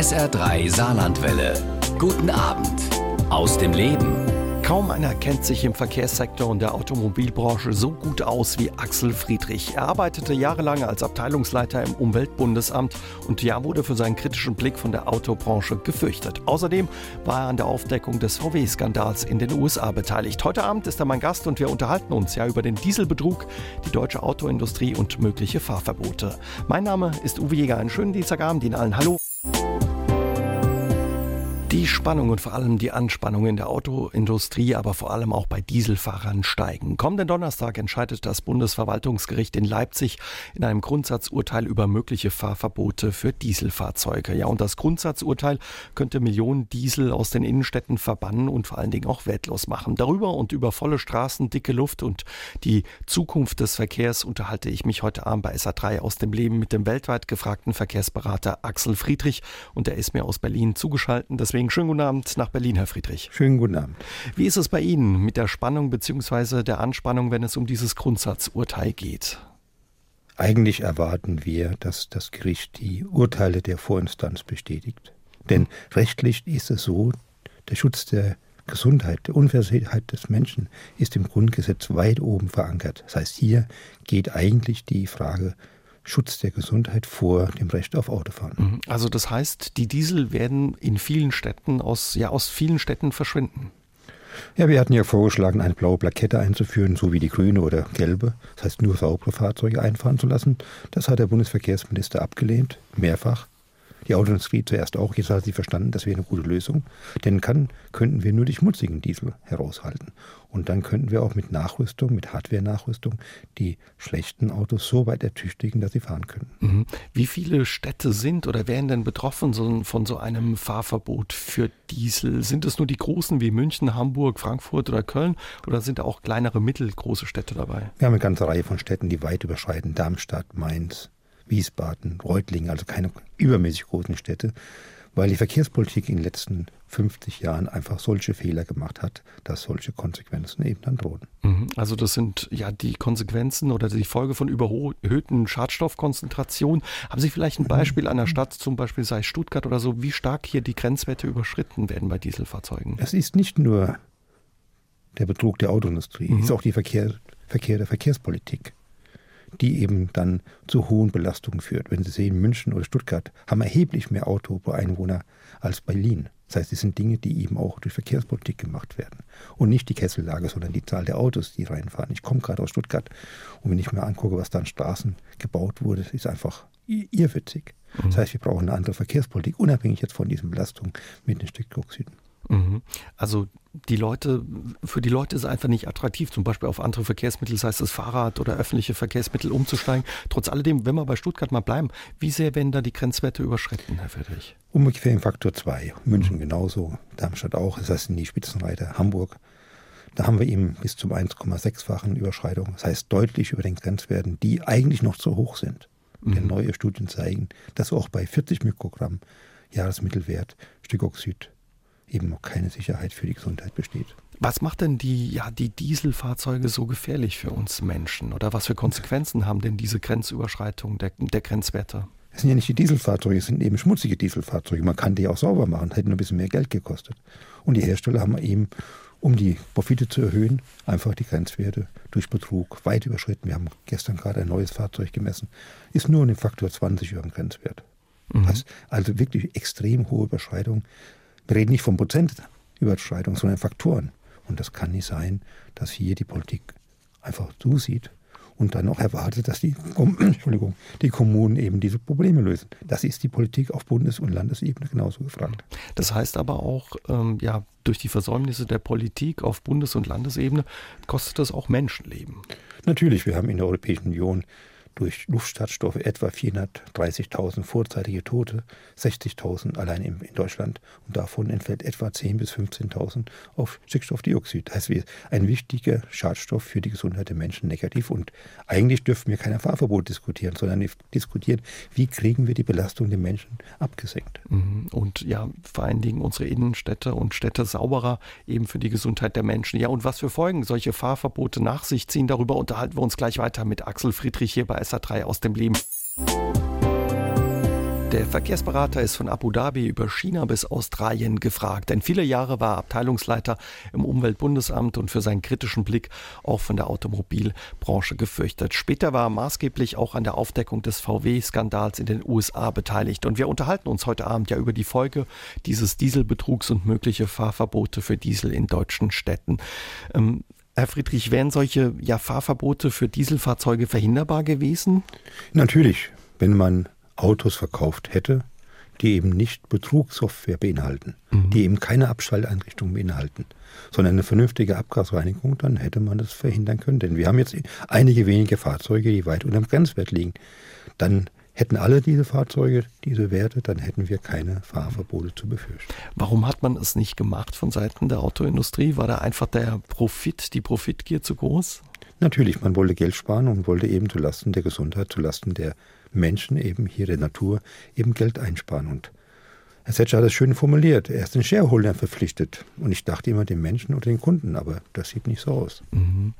SR3 Saarlandwelle. Guten Abend aus dem Leben. Kaum einer kennt sich im Verkehrssektor und der Automobilbranche so gut aus wie Axel Friedrich. Er arbeitete jahrelang als Abteilungsleiter im Umweltbundesamt und ja wurde für seinen kritischen Blick von der Autobranche gefürchtet. Außerdem war er an der Aufdeckung des VW-Skandals in den USA beteiligt. Heute Abend ist er mein Gast und wir unterhalten uns ja über den Dieselbetrug, die deutsche Autoindustrie und mögliche Fahrverbote. Mein Name ist Uwe Jäger. Einen schönen Dienstagabend Ihnen allen. Hallo. Die Spannung und vor allem die Anspannung in der Autoindustrie, aber vor allem auch bei Dieselfahrern steigen. Kommenden Donnerstag entscheidet das Bundesverwaltungsgericht in Leipzig in einem Grundsatzurteil über mögliche Fahrverbote für Dieselfahrzeuge. Ja, und das Grundsatzurteil könnte Millionen Diesel aus den Innenstädten verbannen und vor allen Dingen auch wertlos machen. Darüber und über volle Straßen, dicke Luft und die Zukunft des Verkehrs unterhalte ich mich heute Abend bei SA3 aus dem Leben mit dem weltweit gefragten Verkehrsberater Axel Friedrich und er ist mir aus Berlin zugeschaltet. Deswegen Deswegen schönen guten Abend nach Berlin, Herr Friedrich. Schönen guten Abend. Wie ist es bei Ihnen mit der Spannung bzw. der Anspannung, wenn es um dieses Grundsatzurteil geht? Eigentlich erwarten wir, dass das Gericht die Urteile der Vorinstanz bestätigt. Denn rechtlich ist es so, der Schutz der Gesundheit, der Unversehrtheit des Menschen ist im Grundgesetz weit oben verankert. Das heißt, hier geht eigentlich die Frage Schutz der Gesundheit vor dem Recht auf Autofahren. Mhm. Also das heißt, die Diesel werden in vielen Städten aus, ja, aus vielen Städten verschwinden. Ja, wir hatten ja vorgeschlagen, eine blaue Plakette einzuführen, so wie die grüne oder gelbe. Das heißt, nur saubere Fahrzeuge einfahren zu lassen. Das hat der Bundesverkehrsminister abgelehnt, mehrfach die Autoindustrie zuerst auch. Jetzt hat sie verstanden, das wäre eine gute Lösung. Denn kann, könnten wir nur die schmutzigen Diesel heraushalten. Und dann könnten wir auch mit Nachrüstung, mit Hardware-Nachrüstung, die schlechten Autos so weit ertüchtigen, dass sie fahren können. Mhm. Wie viele Städte sind oder wären denn betroffen von so einem Fahrverbot für Diesel? Sind es nur die großen wie München, Hamburg, Frankfurt oder Köln oder sind da auch kleinere, mittelgroße Städte dabei? Wir haben eine ganze Reihe von Städten, die weit überschreiten. Darmstadt, Mainz, Wiesbaden, Reutlingen, also keine übermäßig großen Städte, weil die Verkehrspolitik in den letzten 50 Jahren einfach solche Fehler gemacht hat, dass solche Konsequenzen eben dann drohen. Mhm. Also das sind ja die Konsequenzen oder die Folge von überhöhten Schadstoffkonzentrationen. Haben Sie vielleicht ein Beispiel einer Stadt, zum Beispiel sei Stuttgart oder so, wie stark hier die Grenzwerte überschritten werden bei Dieselfahrzeugen? Es ist nicht nur der Betrug der Autoindustrie, mhm. es ist auch die Verkehr, Verkehr der Verkehrspolitik die eben dann zu hohen Belastungen führt. Wenn Sie sehen, München oder Stuttgart haben erheblich mehr Auto pro Einwohner als Berlin. Das heißt, es sind Dinge, die eben auch durch Verkehrspolitik gemacht werden. Und nicht die Kessellage, sondern die Zahl der Autos, die reinfahren. Ich komme gerade aus Stuttgart und wenn ich mir angucke, was da an Straßen gebaut wurde, ist einfach irrwitzig. Das heißt, wir brauchen eine andere Verkehrspolitik, unabhängig jetzt von diesen Belastungen mit den Stickoxiden. Mhm. Also die Leute, für die Leute ist es einfach nicht attraktiv, zum Beispiel auf andere Verkehrsmittel, sei es das Fahrrad oder öffentliche Verkehrsmittel umzusteigen. Trotz alledem, wenn wir bei Stuttgart mal bleiben, wie sehr werden da die Grenzwerte überschritten, Herr Friedrich? Ungefähr im Faktor 2. München genauso, Darmstadt auch, das heißt in die Spitzenreiter, Hamburg. Da haben wir eben bis zum 1,6-fachen Überschreitung. Das heißt deutlich über den Grenzwerten, die eigentlich noch zu hoch sind. Mhm. Denn neue Studien zeigen, dass auch bei 40 Mikrogramm Jahresmittelwert Stickoxid eben noch keine Sicherheit für die Gesundheit besteht. Was macht denn die, ja, die Dieselfahrzeuge so gefährlich für uns Menschen? Oder was für Konsequenzen haben denn diese Grenzüberschreitungen der, der Grenzwerte? Es sind ja nicht die Dieselfahrzeuge, es sind eben schmutzige Dieselfahrzeuge. Man kann die auch sauber machen, hätte nur ein bisschen mehr Geld gekostet. Und die Hersteller haben eben, um die Profite zu erhöhen, einfach die Grenzwerte durch Betrug weit überschritten. Wir haben gestern gerade ein neues Fahrzeug gemessen, ist nur um Faktor 20 über dem Grenzwert. Mhm. Also wirklich extrem hohe Überschreitung. Wir reden nicht von Prozentüberschreitung, sondern Faktoren. Und das kann nicht sein, dass hier die Politik einfach zusieht und dann auch erwartet, dass die, Entschuldigung, die Kommunen eben diese Probleme lösen. Das ist die Politik auf Bundes- und Landesebene genauso gefragt. Das heißt aber auch, ähm, ja, durch die Versäumnisse der Politik auf Bundes- und Landesebene kostet das auch Menschenleben. Natürlich, wir haben in der Europäischen Union durch Luftschadstoffe etwa 430.000 vorzeitige Tote, 60.000 allein in, Deutschland und davon entfällt etwa 10.000 bis 15.000 auf Stickstoffdioxid. Das heißt, ein wichtiger Schadstoff für die Gesundheit der Menschen negativ und eigentlich dürfen wir kein Fahrverbot diskutieren, sondern diskutieren, wie kriegen wir die Belastung der Menschen abgesenkt. Mhm. Und ja, vor allen Dingen unsere Innenstädte und Städte sauberer eben für die Gesundheit der Menschen. Ja, und was für Folgen solche Fahrverbote nach sich ziehen, darüber unterhalten wir uns gleich weiter mit Axel Friedrich hier bei SA3 aus dem Leben. Der Verkehrsberater ist von Abu Dhabi über China bis Australien gefragt. Denn viele Jahre war er Abteilungsleiter im Umweltbundesamt und für seinen kritischen Blick auch von der Automobilbranche gefürchtet. Später war er maßgeblich auch an der Aufdeckung des VW-Skandals in den USA beteiligt. Und wir unterhalten uns heute Abend ja über die Folge dieses Dieselbetrugs und mögliche Fahrverbote für Diesel in deutschen Städten. Ähm, Herr Friedrich, wären solche ja, Fahrverbote für Dieselfahrzeuge verhinderbar gewesen? Natürlich, wenn man Autos verkauft hätte, die eben nicht Betrugssoftware beinhalten, mhm. die eben keine Abschalteinrichtung beinhalten, sondern eine vernünftige Abgasreinigung, dann hätte man das verhindern können. Denn wir haben jetzt einige wenige Fahrzeuge, die weit unter dem Grenzwert liegen. Dann hätten alle diese Fahrzeuge diese Werte, dann hätten wir keine Fahrverbote zu befürchten. Warum hat man es nicht gemacht von Seiten der Autoindustrie? War da einfach der Profit, die Profitgier zu groß? Natürlich, man wollte Geld sparen und wollte eben zulasten der Gesundheit, zulasten der Menschen eben hier der Natur eben Geld einsparen. Und Herr Setscher hat es schön formuliert. Er ist den Shareholder verpflichtet. Und ich dachte immer den Menschen oder den Kunden, aber das sieht nicht so aus. Mhm.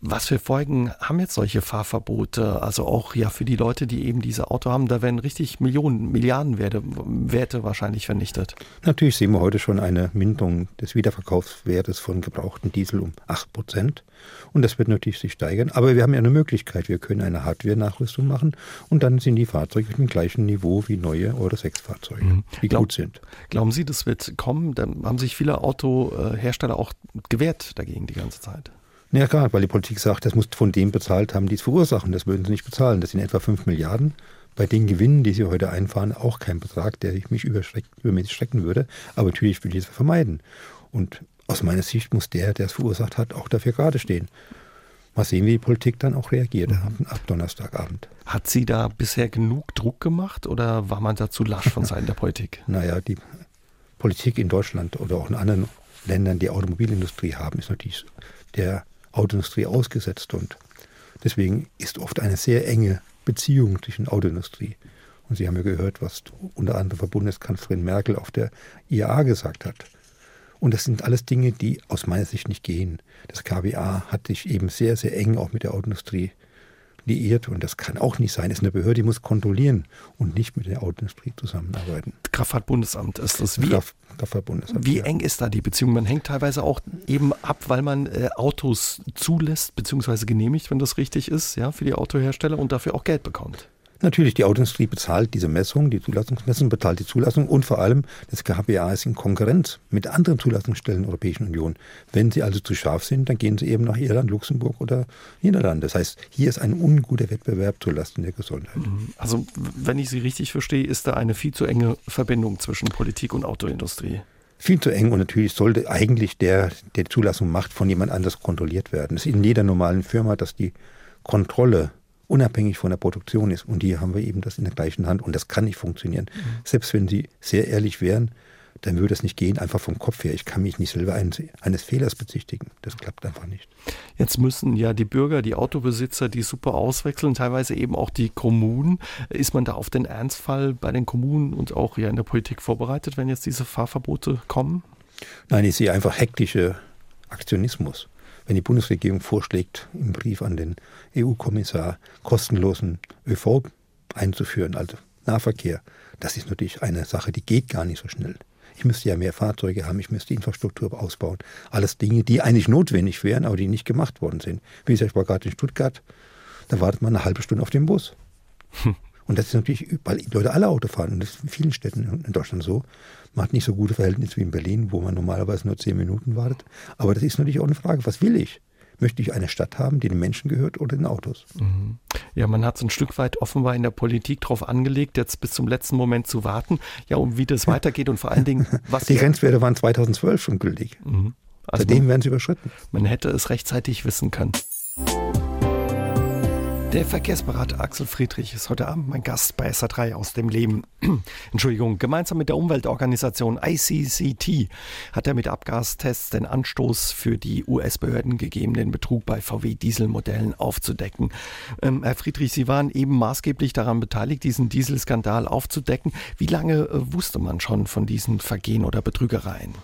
Was für Folgen haben jetzt solche Fahrverbote? Also auch ja für die Leute, die eben diese Auto haben, da werden richtig Millionen, Milliardenwerte Werte wahrscheinlich vernichtet. Natürlich sehen wir heute schon eine Minderung des Wiederverkaufswertes von gebrauchten Diesel um 8 Prozent. Und das wird natürlich sich steigern. Aber wir haben ja eine Möglichkeit. Wir können eine Hardware-Nachrüstung machen und dann sind die Fahrzeuge auf dem gleichen Niveau wie neue Euro 6 Fahrzeuge, mhm. die Glaub, gut sind. Glauben Sie, das wird kommen? Da haben sich viele Autohersteller auch gewehrt dagegen die ganze Zeit. Ja klar, weil die Politik sagt, das muss von dem bezahlt haben, die es verursachen. Das würden sie nicht bezahlen. Das sind etwa 5 Milliarden. Bei den Gewinnen, die sie heute einfahren, auch kein Betrag, der mich übermäßig schrecken würde. Aber natürlich will ich es vermeiden. Und aus meiner Sicht muss der, der es verursacht hat, auch dafür gerade stehen. Mal sehen, wie die Politik dann auch reagiert mhm. ab Donnerstagabend. Hat sie da bisher genug Druck gemacht oder war man da zu lasch von Seiten der Politik? Naja, die Politik in Deutschland oder auch in anderen Ländern, die Automobilindustrie haben, ist natürlich der Autoindustrie ausgesetzt und deswegen ist oft eine sehr enge Beziehung zwischen Autoindustrie. Und Sie haben ja gehört, was unter anderem Bundeskanzlerin Merkel auf der IAA gesagt hat. Und das sind alles Dinge, die aus meiner Sicht nicht gehen. Das KBA hat sich eben sehr, sehr eng auch mit der Autoindustrie liiert und das kann auch nicht sein. Es ist eine Behörde, die muss kontrollieren und nicht mit der Autoindustrie zusammenarbeiten. Kraftfahrtbundesamt ist das. Wie, Kraft, Kraftfahrtbundesamt, wie ja. eng ist da die Beziehung? Man hängt teilweise auch eben ab, weil man äh, Autos zulässt bzw. genehmigt, wenn das richtig ist, ja, für die Autohersteller und dafür auch Geld bekommt. Natürlich, die Autoindustrie bezahlt diese Messung, die Zulassungsmessung, bezahlt die Zulassung und vor allem das KBA ist in Konkurrenz mit anderen Zulassungsstellen der Europäischen Union. Wenn sie also zu scharf sind, dann gehen sie eben nach Irland, Luxemburg oder Niederlande. Das heißt, hier ist ein unguter Wettbewerb zulasten der Gesundheit. Mhm. Also, wenn ich Sie richtig verstehe, ist da eine viel zu enge Verbindung zwischen Politik und Autoindustrie viel zu eng und natürlich sollte eigentlich der, der Zulassung macht, von jemand anders kontrolliert werden. Es ist in jeder normalen Firma, dass die Kontrolle unabhängig von der Produktion ist. Und hier haben wir eben das in der gleichen Hand und das kann nicht funktionieren. Mhm. Selbst wenn Sie sehr ehrlich wären, dann würde es nicht gehen, einfach vom Kopf her. Ich kann mich nicht selber eines, eines, Fehlers bezichtigen. Das klappt einfach nicht. Jetzt müssen ja die Bürger, die Autobesitzer die super auswechseln, teilweise eben auch die Kommunen. Ist man da auf den Ernstfall bei den Kommunen und auch ja in der Politik vorbereitet, wenn jetzt diese Fahrverbote kommen? Nein, ich sehe einfach hektische Aktionismus wenn die Bundesregierung vorschlägt, im Brief an den EU-Kommissar kostenlosen ÖV einzuführen, also Nahverkehr, das ist natürlich eine Sache, die geht gar nicht so schnell. Ich müsste ja mehr Fahrzeuge haben, ich müsste die Infrastruktur ausbauen. Alles Dinge, die eigentlich notwendig wären, aber die nicht gemacht worden sind. Wie gesagt, ich war gerade in Stuttgart, da wartet man eine halbe Stunde auf den Bus. Hm. Und das ist natürlich, weil die Leute alle Auto fahren. Und das ist in vielen Städten in Deutschland so. Man hat nicht so gute Verhältnisse wie in Berlin, wo man normalerweise nur zehn Minuten wartet. Aber das ist natürlich auch eine Frage, was will ich? Möchte ich eine Stadt haben, die den Menschen gehört oder den Autos? Mhm. Ja, man hat es ein Stück weit offenbar in der Politik darauf angelegt, jetzt bis zum letzten Moment zu warten, ja, um wie das weitergeht und vor allen Dingen, was. Die Grenzwerte waren 2012 schon gültig. Mhm. Also Seitdem werden sie überschritten. Man hätte es rechtzeitig wissen können. Der Verkehrsberater Axel Friedrich ist heute Abend mein Gast bei SA3 aus dem Leben. Entschuldigung, gemeinsam mit der Umweltorganisation ICCT hat er mit Abgastests den Anstoß für die US-Behörden gegeben, den Betrug bei VW-Dieselmodellen aufzudecken. Ähm, Herr Friedrich, Sie waren eben maßgeblich daran beteiligt, diesen Dieselskandal aufzudecken. Wie lange äh, wusste man schon von diesen Vergehen oder Betrügereien?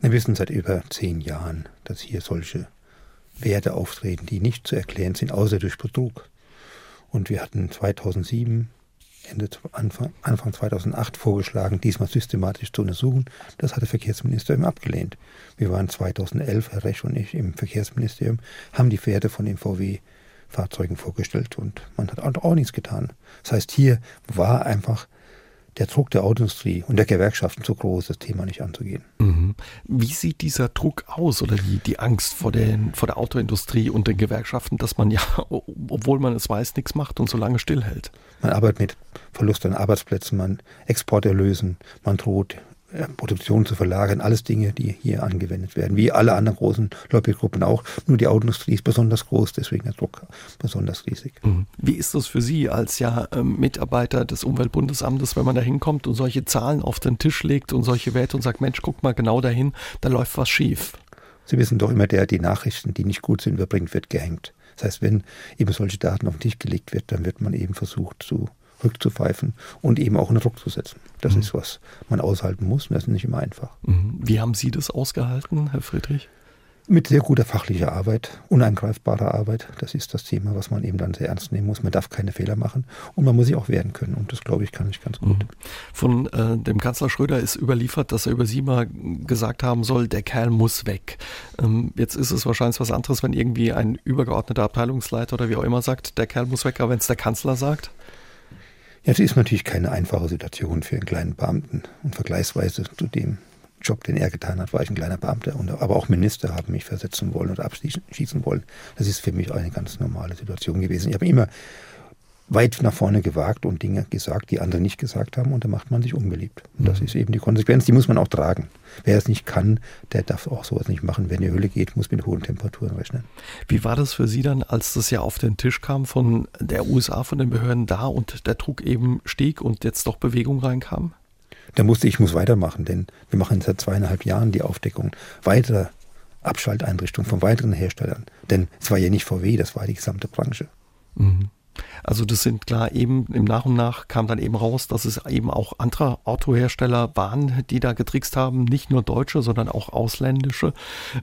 Wir wissen seit über zehn Jahren, dass hier solche Werte auftreten, die nicht zu erklären sind, außer durch Betrug. Und wir hatten 2007 Ende, Anfang, Anfang 2008 vorgeschlagen, diesmal systematisch zu untersuchen. Das hat der Verkehrsministerium abgelehnt. Wir waren 2011, Herr Rech und ich, im Verkehrsministerium, haben die Werte von den VW-Fahrzeugen vorgestellt und man hat auch nichts getan. Das heißt, hier war einfach der Druck der Autoindustrie und der Gewerkschaften zu groß, das Thema nicht anzugehen. Mhm. Wie sieht dieser Druck aus oder die, die Angst vor, den, vor der Autoindustrie und den Gewerkschaften, dass man ja, obwohl man es weiß, nichts macht und so lange stillhält? Man arbeitet mit Verlust an Arbeitsplätzen, man Exporterlösen, man droht Produktion zu verlagern, alles Dinge, die hier angewendet werden, wie alle anderen großen Lobbygruppen auch. Nur die Autoindustrie ist besonders groß, deswegen der Druck besonders riesig. Mhm. Wie ist das für Sie als ja ähm, Mitarbeiter des Umweltbundesamtes, wenn man da hinkommt und solche Zahlen auf den Tisch legt und solche Werte und sagt, Mensch, guck mal genau dahin, da läuft was schief? Sie wissen doch immer, der die Nachrichten, die nicht gut sind, überbringt, wird gehängt. Das heißt, wenn eben solche Daten auf den Tisch gelegt wird, dann wird man eben versucht zu rückzupfeifen und eben auch einen Druck zu setzen. Das mhm. ist, was man aushalten muss und das ist nicht immer einfach. Mhm. Wie haben Sie das ausgehalten, Herr Friedrich? Mit sehr guter fachlicher Arbeit, uneingreifbarer Arbeit. Das ist das Thema, was man eben dann sehr ernst nehmen muss. Man darf keine Fehler machen und man muss sich auch wehren können. Und das, glaube ich, kann ich ganz gut. Mhm. Von äh, dem Kanzler Schröder ist überliefert, dass er über Sie mal gesagt haben soll, der Kerl muss weg. Ähm, jetzt ist es wahrscheinlich was anderes, wenn irgendwie ein übergeordneter Abteilungsleiter oder wie auch immer sagt, der Kerl muss weg. Aber wenn es der Kanzler sagt? Ja, das ist natürlich keine einfache Situation für einen kleinen Beamten. Und vergleichsweise zu dem Job, den er getan hat, war ich ein kleiner Beamter. Und, aber auch Minister haben mich versetzen wollen oder abschießen wollen. Das ist für mich eine ganz normale Situation gewesen. Ich habe immer weit nach vorne gewagt und Dinge gesagt, die andere nicht gesagt haben und da macht man sich unbeliebt. Und das mhm. ist eben die Konsequenz, die muss man auch tragen. Wer es nicht kann, der darf auch sowas nicht machen. Wer in die Höhle geht, muss mit hohen Temperaturen rechnen. Wie war das für Sie dann, als das ja auf den Tisch kam von der USA, von den Behörden da und der Druck eben stieg und jetzt doch Bewegung reinkam? Da musste ich muss weitermachen, denn wir machen seit zweieinhalb Jahren die Aufdeckung weiterer Abschalteinrichtungen von weiteren Herstellern. Denn es war ja nicht VW, das war die gesamte Branche. Mhm. Also das sind klar eben im Nach und Nach kam dann eben raus, dass es eben auch andere Autohersteller waren, die da getrickst haben, nicht nur deutsche, sondern auch ausländische.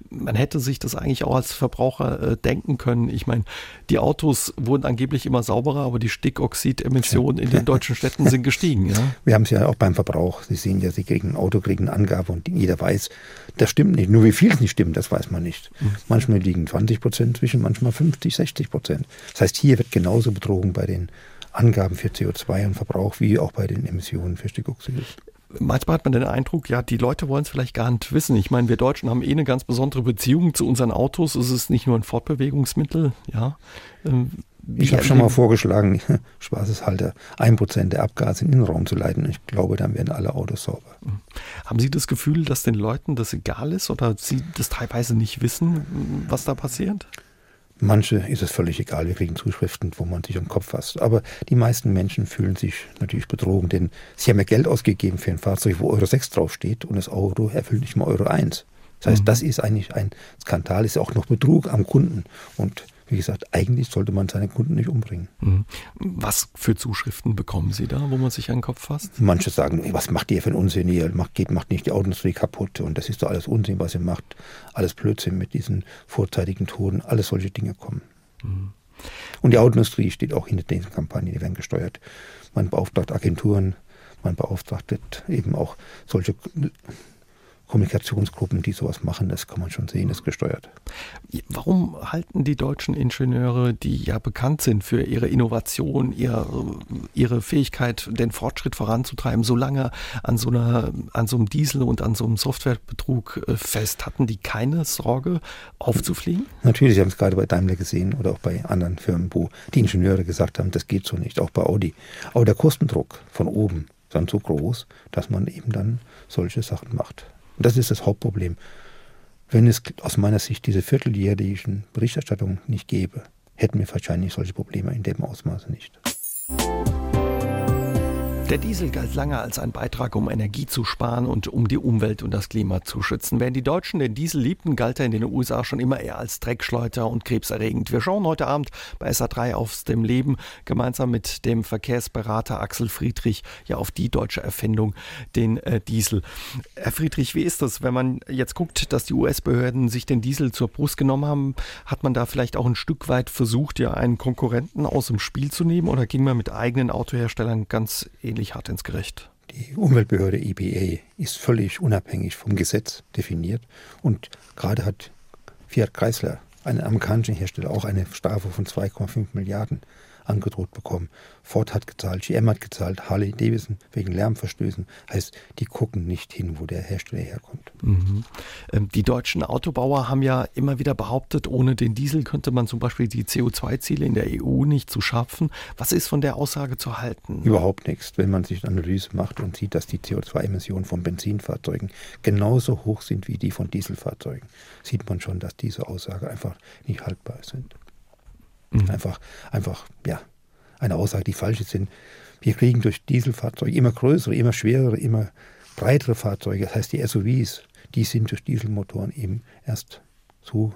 Man hätte sich das eigentlich auch als Verbraucher äh, denken können. Ich meine, die Autos wurden angeblich immer sauberer, aber die Stickoxidemissionen in den deutschen Städten sind gestiegen. Ja? Wir haben es ja auch beim Verbrauch. Sie sehen ja, Sie kriegen ein Auto, kriegen eine Angabe und jeder weiß, das stimmt nicht. Nur wie viel es nicht stimmt, das weiß man nicht. Mhm. Manchmal liegen 20 Prozent zwischen, manchmal 50, 60 Prozent. Das heißt, hier wird genauso betrogen bei den Angaben für CO2 und Verbrauch wie auch bei den Emissionen für Stickoxid. Manchmal hat man den Eindruck, ja, die Leute wollen es vielleicht gar nicht wissen. Ich meine, wir Deutschen haben eh eine ganz besondere Beziehung zu unseren Autos. Es ist nicht nur ein Fortbewegungsmittel, ja. Ähm, ich habe schon mal vorgeschlagen, Spaßeshalter, ein Prozent der Abgase in den Raum zu leiten. Ich glaube, dann werden alle Autos sauber. Hm. Haben Sie das Gefühl, dass den Leuten das egal ist oder Sie das teilweise nicht wissen, was da passiert? Manche ist es völlig egal, wir kriegen Zuschriften, wo man sich am Kopf fasst. Aber die meisten Menschen fühlen sich natürlich betrogen, denn sie haben ja Geld ausgegeben für ein Fahrzeug, wo Euro 6 draufsteht und das Auto erfüllt nicht mal Euro 1. Das heißt, mhm. das ist eigentlich ein Skandal, ist auch noch Betrug am Kunden. Und wie gesagt, eigentlich sollte man seine Kunden nicht umbringen. Mhm. Was für Zuschriften bekommen Sie da, wo man sich an den Kopf fasst? Manche sagen, was macht ihr für ein Unsinn? Ihr macht, geht, macht nicht die Autoindustrie kaputt und das ist doch alles Unsinn, was ihr macht. Alles Blödsinn mit diesen vorzeitigen Toten, alles solche Dinge kommen. Mhm. Und die Autoindustrie steht auch hinter diesen Kampagnen, die werden gesteuert. Man beauftragt Agenturen, man beauftragt eben auch solche Kommunikationsgruppen, die sowas machen, das kann man schon sehen, ist gesteuert. Warum halten die deutschen Ingenieure, die ja bekannt sind für ihre Innovation, ihre, ihre Fähigkeit, den Fortschritt voranzutreiben, so lange an so, einer, an so einem Diesel und an so einem Softwarebetrug äh, fest? Hatten die keine Sorge, aufzufliegen? Natürlich, Sie haben es gerade bei Daimler gesehen oder auch bei anderen Firmen, wo die Ingenieure gesagt haben, das geht so nicht, auch bei Audi. Aber der Kostendruck von oben ist dann so groß, dass man eben dann solche Sachen macht. Das ist das Hauptproblem. Wenn es aus meiner Sicht diese vierteljährlichen Berichterstattungen nicht gäbe, hätten wir wahrscheinlich solche Probleme in dem Ausmaße nicht. Der Diesel galt lange als ein Beitrag, um Energie zu sparen und um die Umwelt und das Klima zu schützen. Während die Deutschen den Diesel liebten, galt er in den USA schon immer eher als Dreckschleuter und krebserregend. Wir schauen heute Abend bei SA3 aufs dem Leben gemeinsam mit dem Verkehrsberater Axel Friedrich ja auf die deutsche Erfindung, den äh, Diesel. Herr Friedrich, wie ist das, wenn man jetzt guckt, dass die US-Behörden sich den Diesel zur Brust genommen haben? Hat man da vielleicht auch ein Stück weit versucht, ja einen Konkurrenten aus dem Spiel zu nehmen oder ging man mit eigenen Autoherstellern ganz ähnlich ziemlich hart ins Gericht. Die Umweltbehörde EPA ist völlig unabhängig vom Gesetz definiert und gerade hat Fiat Chrysler, einen amerikanischen Hersteller, auch eine Strafe von 2,5 Milliarden angedroht bekommen. Ford hat gezahlt, GM hat gezahlt, Harley Davidson wegen Lärmverstößen. Heißt, die gucken nicht hin, wo der Hersteller herkommt. Mhm. Ähm, die deutschen Autobauer haben ja immer wieder behauptet, ohne den Diesel könnte man zum Beispiel die CO2-Ziele in der EU nicht zu schaffen. Was ist von der Aussage zu halten? Überhaupt nichts. Wenn man sich eine Analyse macht und sieht, dass die CO2-Emissionen von Benzinfahrzeugen genauso hoch sind wie die von Dieselfahrzeugen, sieht man schon, dass diese Aussage einfach nicht haltbar sind. Mhm. Einfach, einfach, ja, eine Aussage, die falsch ist. Denn wir kriegen durch Dieselfahrzeuge immer größere, immer schwerere, immer breitere Fahrzeuge. Das heißt, die SUVs, die sind durch Dieselmotoren eben erst so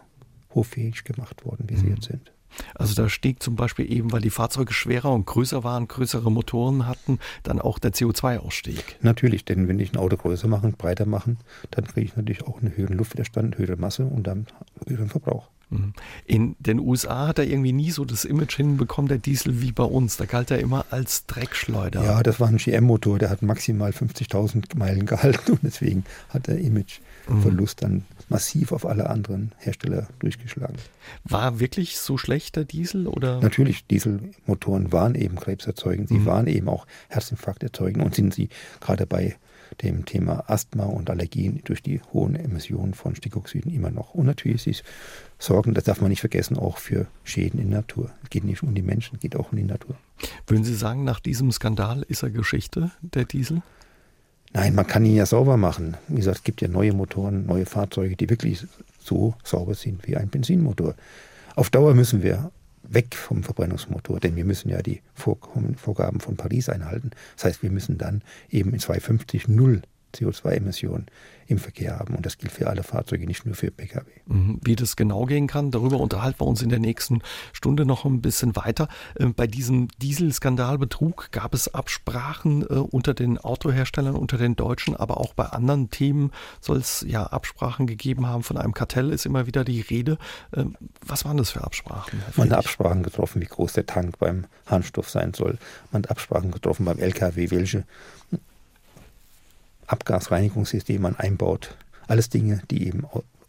hochfähig gemacht worden, wie sie mhm. jetzt sind. Also da stieg zum Beispiel eben, weil die Fahrzeuge schwerer und größer waren, größere Motoren hatten, dann auch der CO2-Ausstieg. Natürlich, denn wenn ich ein Auto größer mache, breiter machen, dann kriege ich natürlich auch einen höheren Luftwiderstand, eine höhere Masse und dann höheren Verbrauch. Mhm. In den USA hat er irgendwie nie so das Image hinbekommen, der Diesel wie bei uns. Da galt er immer als Dreckschleuder. Ja, das war ein GM-Motor, der hat maximal 50.000 Meilen gehalten und deswegen hat der Imageverlust dann massiv auf alle anderen Hersteller durchgeschlagen. War wirklich so schlecht der Diesel? Oder? Natürlich, Dieselmotoren waren eben krebserzeugend, sie mhm. waren eben auch Herzinfarkt erzeugend und sind sie gerade bei dem Thema Asthma und Allergien durch die hohen Emissionen von Stickoxiden immer noch. Und natürlich sie sorgen, das darf man nicht vergessen, auch für Schäden in der Natur. Es geht nicht um die Menschen, es geht auch um die Natur. Würden Sie sagen, nach diesem Skandal ist er Geschichte, der Diesel? Nein, man kann ihn ja sauber machen. Wie gesagt, es gibt ja neue Motoren, neue Fahrzeuge, die wirklich so sauber sind wie ein Benzinmotor. Auf Dauer müssen wir weg vom Verbrennungsmotor, denn wir müssen ja die Vorgaben von Paris einhalten. Das heißt, wir müssen dann eben in 2050 null CO2-Emissionen im Verkehr haben. Und das gilt für alle Fahrzeuge, nicht nur für Pkw. Mhm. Wie das genau gehen kann, darüber unterhalten wir uns in der nächsten Stunde noch ein bisschen weiter. Ähm, bei diesem Dieselskandalbetrug gab es Absprachen äh, unter den Autoherstellern, unter den Deutschen, aber auch bei anderen Themen soll es ja Absprachen gegeben haben. Von einem Kartell ist immer wieder die Rede. Ähm, was waren das für Absprachen? Man hat Absprachen getroffen, wie groß der Tank beim Harnstoff sein soll. Man hat Absprachen getroffen beim Lkw, welche Abgasreinigungssystem man einbaut. Alles Dinge, die eben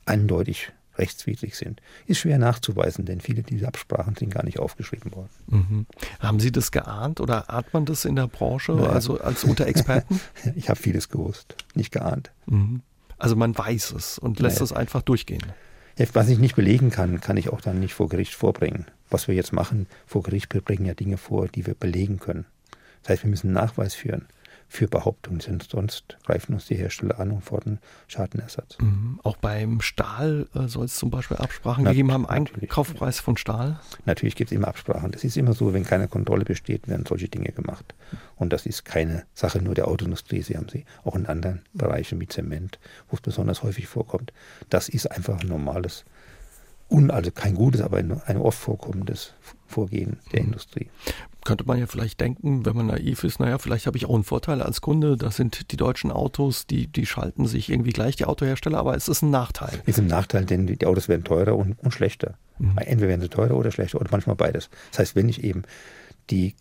eindeutig rechtswidrig sind. Ist schwer nachzuweisen, denn viele dieser Absprachen sind gar nicht aufgeschrieben worden. Mhm. Haben Sie das geahnt oder ahnt man das in der Branche, naja. also als unter Experten? ich habe vieles gewusst, nicht geahnt. Mhm. Also man weiß es und lässt naja. es einfach durchgehen. Ja, was ich nicht belegen kann, kann ich auch dann nicht vor Gericht vorbringen. Was wir jetzt machen, vor Gericht, wir bringen ja Dinge vor, die wir belegen können. Das heißt, wir müssen Nachweis führen für Behauptungen sind. Sonst greifen uns die Hersteller an und fordern Schadenersatz. Mhm. Auch beim Stahl äh, soll es zum Beispiel Absprachen Na, gegeben haben, Einkaufpreis von Stahl? Natürlich gibt es immer Absprachen. Das ist immer so, wenn keine Kontrolle besteht, werden solche Dinge gemacht. Und das ist keine Sache nur der Autoindustrie. Sie haben sie auch in anderen Bereichen wie Zement, wo es besonders häufig vorkommt. Das ist einfach ein normales un, also kein gutes, aber ein, ein oft vorkommendes Vorgehen der mhm. Industrie. Könnte man ja vielleicht denken, wenn man naiv ist, naja, vielleicht habe ich auch einen Vorteil als Kunde, das sind die deutschen Autos, die, die schalten sich irgendwie gleich, die Autohersteller, aber es ist ein Nachteil. Es ist ein Nachteil, denn die, die Autos werden teurer und, und schlechter. Mhm. Entweder werden sie teurer oder schlechter oder manchmal beides. Das heißt, wenn ich eben die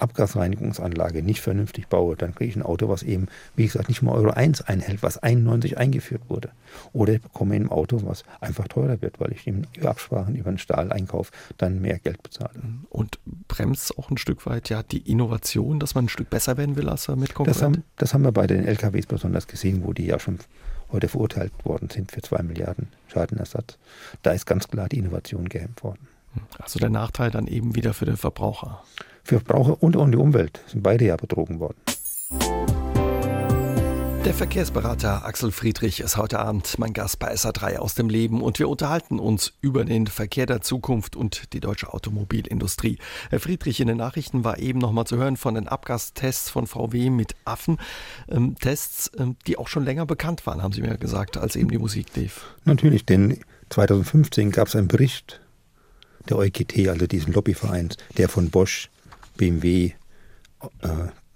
Abgasreinigungsanlage nicht vernünftig baue, dann kriege ich ein Auto, was eben, wie gesagt, nicht mal Euro 1 einhält, was 91 eingeführt wurde. Oder ich bekomme ein Auto, was einfach teurer wird, weil ich eben über Absprachen, über einen Stahleinkauf dann mehr Geld bezahle. Und bremst auch ein Stück weit ja die Innovation, dass man ein Stück besser werden will als mit? Das haben, das haben wir bei den LKWs besonders gesehen, wo die ja schon heute verurteilt worden sind für zwei Milliarden Schadenersatz. Da ist ganz klar die Innovation gehemmt worden. Also der Nachteil dann eben wieder für den Verbraucher für Verbraucher und, und die Umwelt sind beide ja betrogen worden. Der Verkehrsberater Axel Friedrich ist heute Abend mein Gast bei SA3 aus dem Leben und wir unterhalten uns über den Verkehr der Zukunft und die deutsche Automobilindustrie. Herr Friedrich, in den Nachrichten war eben noch mal zu hören von den Abgastests von VW mit Affen. Ähm, Tests, ähm, die auch schon länger bekannt waren, haben Sie mir gesagt, als eben die Musik lief. Natürlich, denn 2015 gab es einen Bericht der EuGT, also diesen Lobbyvereins, der von Bosch, BMW, äh,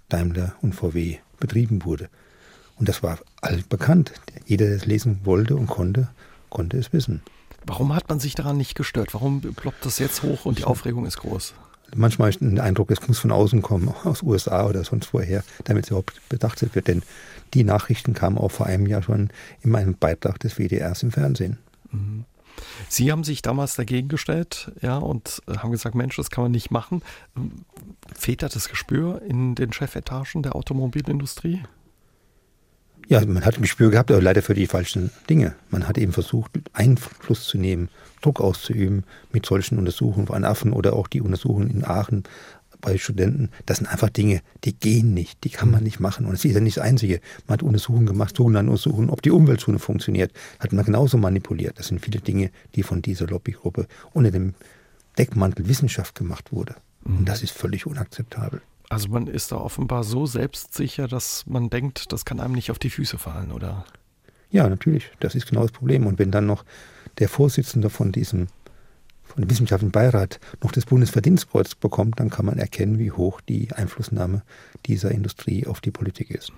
Daimler und VW betrieben wurde. Und das war altbekannt. Jeder, der es lesen wollte und konnte, konnte es wissen. Warum hat man sich daran nicht gestört? Warum ploppt das jetzt hoch und die Aufregung ist groß? Manchmal ist den Eindruck, es muss von außen kommen, aus USA oder sonst woher, damit es überhaupt betrachtet wird. Denn die Nachrichten kamen auch vor einem Jahr schon in meinem Beitrag des WDRs im Fernsehen. Mhm. Sie haben sich damals dagegen gestellt, ja, und haben gesagt, Mensch, das kann man nicht machen. Fehlt da das Gespür in den Chefetagen der Automobilindustrie? Ja, man hat ein Gespür gehabt, aber leider für die falschen Dinge. Man hat eben versucht, Einfluss zu nehmen, Druck auszuüben mit solchen Untersuchungen an Affen oder auch die Untersuchungen in Aachen bei Studenten. Das sind einfach Dinge, die gehen nicht, die kann man nicht machen. Und es ist ja nicht das Einzige. Man hat Untersuchungen gemacht, Zonenuntersuchungen, ob die Umweltzone funktioniert, hat man genauso manipuliert. Das sind viele Dinge, die von dieser Lobbygruppe unter dem Deckmantel Wissenschaft gemacht wurde. Und mhm. das ist völlig unakzeptabel. Also man ist da offenbar so selbstsicher, dass man denkt, das kann einem nicht auf die Füße fallen, oder? Ja, natürlich. Das ist genau das Problem. Und wenn dann noch der Vorsitzende von diesem von dem Wissenschaftlichen Beirat noch das Bundesverdienstkreuz bekommt, dann kann man erkennen, wie hoch die Einflussnahme dieser Industrie auf die Politik ist.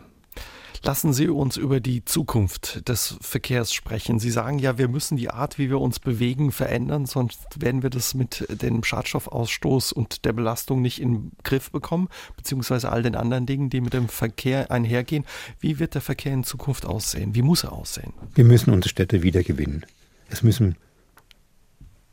Lassen Sie uns über die Zukunft des Verkehrs sprechen. Sie sagen ja, wir müssen die Art, wie wir uns bewegen, verändern, sonst werden wir das mit dem Schadstoffausstoß und der Belastung nicht in den Griff bekommen, beziehungsweise all den anderen Dingen, die mit dem Verkehr einhergehen. Wie wird der Verkehr in Zukunft aussehen? Wie muss er aussehen? Wir müssen unsere Städte wieder gewinnen. Es müssen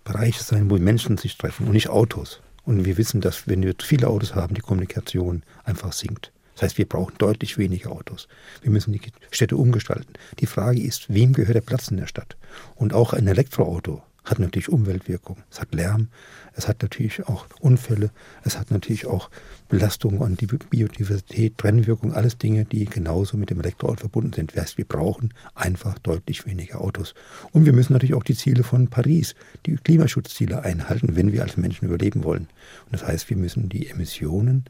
Bereiche sein, wo Menschen sich treffen und nicht Autos. Und wir wissen, dass wenn wir viele Autos haben, die Kommunikation einfach sinkt. Das heißt, wir brauchen deutlich weniger Autos. Wir müssen die Städte umgestalten. Die Frage ist, wem gehört der Platz in der Stadt? Und auch ein Elektroauto hat natürlich Umweltwirkung. Es hat Lärm, es hat natürlich auch Unfälle, es hat natürlich auch Belastungen an die Biodiversität, Brennwirkung, alles Dinge, die genauso mit dem Elektroauto verbunden sind. Das heißt, wir brauchen einfach deutlich weniger Autos. Und wir müssen natürlich auch die Ziele von Paris, die Klimaschutzziele einhalten, wenn wir als Menschen überleben wollen. Und das heißt, wir müssen die Emissionen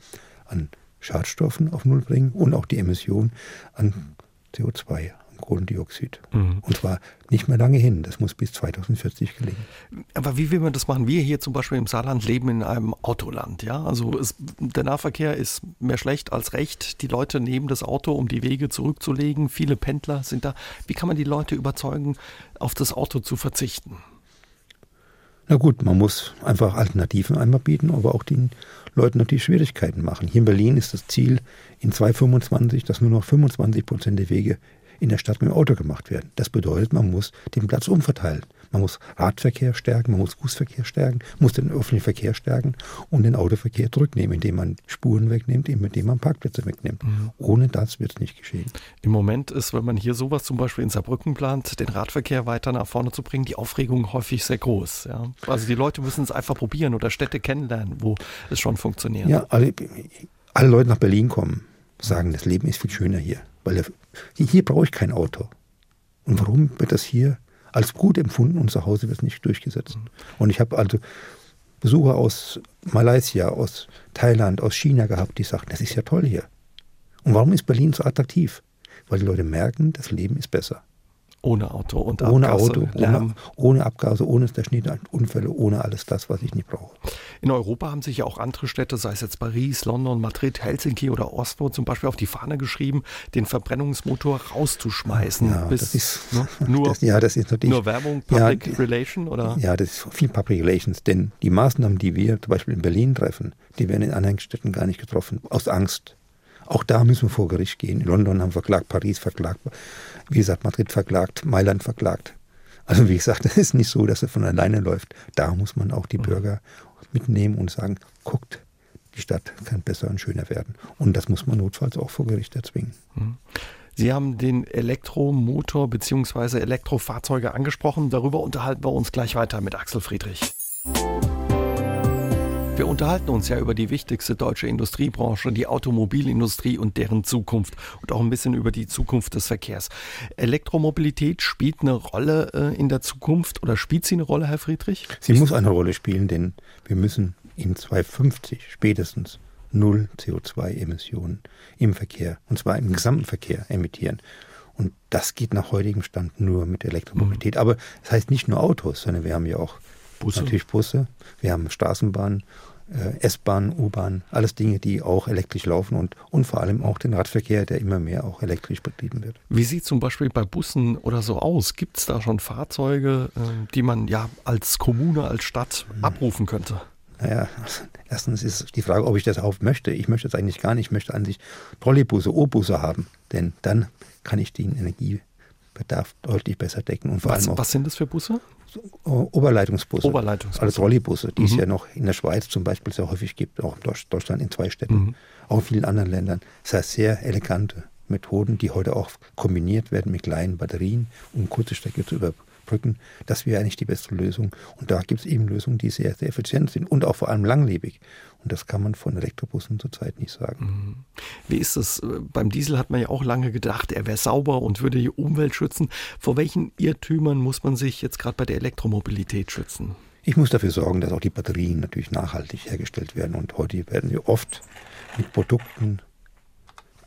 an Schadstoffen auf Null bringen und auch die Emission an CO2, an Kohlendioxid. Mhm. Und zwar nicht mehr lange hin. Das muss bis 2040 gelingen. Aber wie will man das machen? Wir hier zum Beispiel im Saarland leben in einem Autoland. Ja? Also es, der Nahverkehr ist mehr schlecht als recht. Die Leute nehmen das Auto, um die Wege zurückzulegen. Viele Pendler sind da. Wie kann man die Leute überzeugen, auf das Auto zu verzichten? Na gut, man muss einfach Alternativen einmal bieten, aber auch den Leuten natürlich Schwierigkeiten machen. Hier in Berlin ist das Ziel in 2025, dass nur noch 25 Prozent der Wege in der Stadt mit dem Auto gemacht werden. Das bedeutet, man muss den Platz umverteilen. Man muss Radverkehr stärken, man muss Fußverkehr stärken, muss den öffentlichen Verkehr stärken und den Autoverkehr zurücknehmen, indem man Spuren wegnimmt, indem man Parkplätze wegnimmt. Mhm. Ohne das wird es nicht geschehen. Im Moment ist, wenn man hier sowas zum Beispiel in Saarbrücken plant, den Radverkehr weiter nach vorne zu bringen, die Aufregung häufig sehr groß. Ja? Also die Leute müssen es einfach probieren oder Städte kennenlernen, wo es schon funktioniert. Ja, alle, alle Leute nach Berlin kommen, sagen, das Leben ist viel schöner hier. Weil hier brauche ich kein Auto. Und warum wird das hier als gut empfunden und zu Hause wird es nicht durchgesetzt. Und ich habe also Besucher aus Malaysia, aus Thailand, aus China gehabt, die sagten, das ist ja toll hier. Und warum ist Berlin so attraktiv? Weil die Leute merken, das Leben ist besser. Ohne Auto und Abgase. Ohne Auto, Lärm. Ohne, ohne Abgase, ohne Schnitt, Unfälle, ohne alles das, was ich nicht brauche. In Europa haben sich ja auch andere Städte, sei es jetzt Paris, London, Madrid, Helsinki oder Oslo, zum Beispiel auf die Fahne geschrieben, den Verbrennungsmotor rauszuschmeißen. Ja, bis, das ist, ne, nur, das, ja, das ist natürlich, nur Werbung, Public ja, Relation? Oder? Ja, das ist viel Public Relations, denn die Maßnahmen, die wir zum Beispiel in Berlin treffen, die werden in anderen Städten gar nicht getroffen, aus Angst. Auch da müssen wir vor Gericht gehen. In London haben wir verklagt, Paris verklagt, wie gesagt, Madrid verklagt, Mailand verklagt. Also wie gesagt, es ist nicht so, dass es von alleine läuft. Da muss man auch die mhm. Bürger mitnehmen und sagen, guckt, die Stadt kann besser und schöner werden. Und das muss man notfalls auch vor Gericht erzwingen. Mhm. Sie haben den Elektromotor bzw. Elektrofahrzeuge angesprochen. Darüber unterhalten wir uns gleich weiter mit Axel Friedrich. Wir unterhalten uns ja über die wichtigste deutsche Industriebranche, die Automobilindustrie und deren Zukunft und auch ein bisschen über die Zukunft des Verkehrs. Elektromobilität spielt eine Rolle äh, in der Zukunft oder spielt sie eine Rolle, Herr Friedrich? Sie muss eine Rolle spielen, denn wir müssen im 2050 spätestens null CO2-Emissionen im Verkehr, und zwar im gesamten Verkehr emittieren. Und das geht nach heutigem Stand nur mit Elektromobilität. Aber das heißt nicht nur Autos, sondern wir haben ja auch Busse. Natürlich Busse. Wir haben Straßenbahnen, äh, S-Bahn, U-Bahn, alles Dinge, die auch elektrisch laufen und, und vor allem auch den Radverkehr, der immer mehr auch elektrisch betrieben wird. Wie sieht zum Beispiel bei Bussen oder so aus? Gibt es da schon Fahrzeuge, äh, die man ja als Kommune, als Stadt hm. abrufen könnte? Naja, erstens ist die Frage, ob ich das auch möchte. Ich möchte es eigentlich gar nicht. Ich möchte an sich Trolleybusse, O-Busse haben, denn dann kann ich den Energiebedarf deutlich besser decken. Und vor was, allem auch, was sind das für Busse? Oberleitungsbusse. Oberleitungsbusse. Also Trolleybusse, die mhm. es ja noch in der Schweiz zum Beispiel sehr häufig gibt, auch in Deutschland in zwei Städten, mhm. auch in vielen anderen Ländern. Das heißt, sehr elegante Methoden, die heute auch kombiniert werden mit kleinen Batterien, um kurze Strecke zu überbrücken. Das wäre eigentlich die beste Lösung. Und da gibt es eben Lösungen, die sehr, sehr effizient sind und auch vor allem langlebig. Und das kann man von Elektrobussen zurzeit nicht sagen. Mhm. Wie ist es? Beim Diesel hat man ja auch lange gedacht, er wäre sauber und würde die Umwelt schützen. Vor welchen Irrtümern muss man sich jetzt gerade bei der Elektromobilität schützen? Ich muss dafür sorgen, dass auch die Batterien natürlich nachhaltig hergestellt werden. Und heute werden wir oft mit Produkten,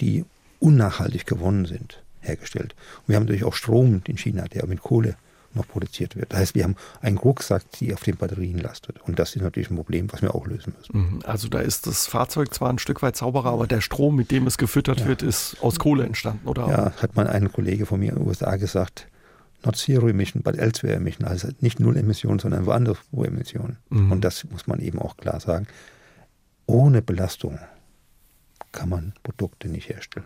die unnachhaltig gewonnen sind, hergestellt. Und wir haben natürlich auch Strom in China, der mit Kohle noch produziert wird. Das heißt, wir haben einen Rucksack, die auf den Batterien lastet. Und das ist natürlich ein Problem, was wir auch lösen müssen. Mhm. Also da ist das Fahrzeug zwar ein Stück weit sauberer, aber der Strom, mit dem es gefüttert ja. wird, ist aus Kohle entstanden, oder? Ja, hat mal ein Kollege von mir in den USA gesagt, not zero emission, but elsewhere emission. Also nicht null Emissionen, sondern woanders wo Emissionen. Mhm. Und das muss man eben auch klar sagen. Ohne Belastung kann man Produkte nicht herstellen.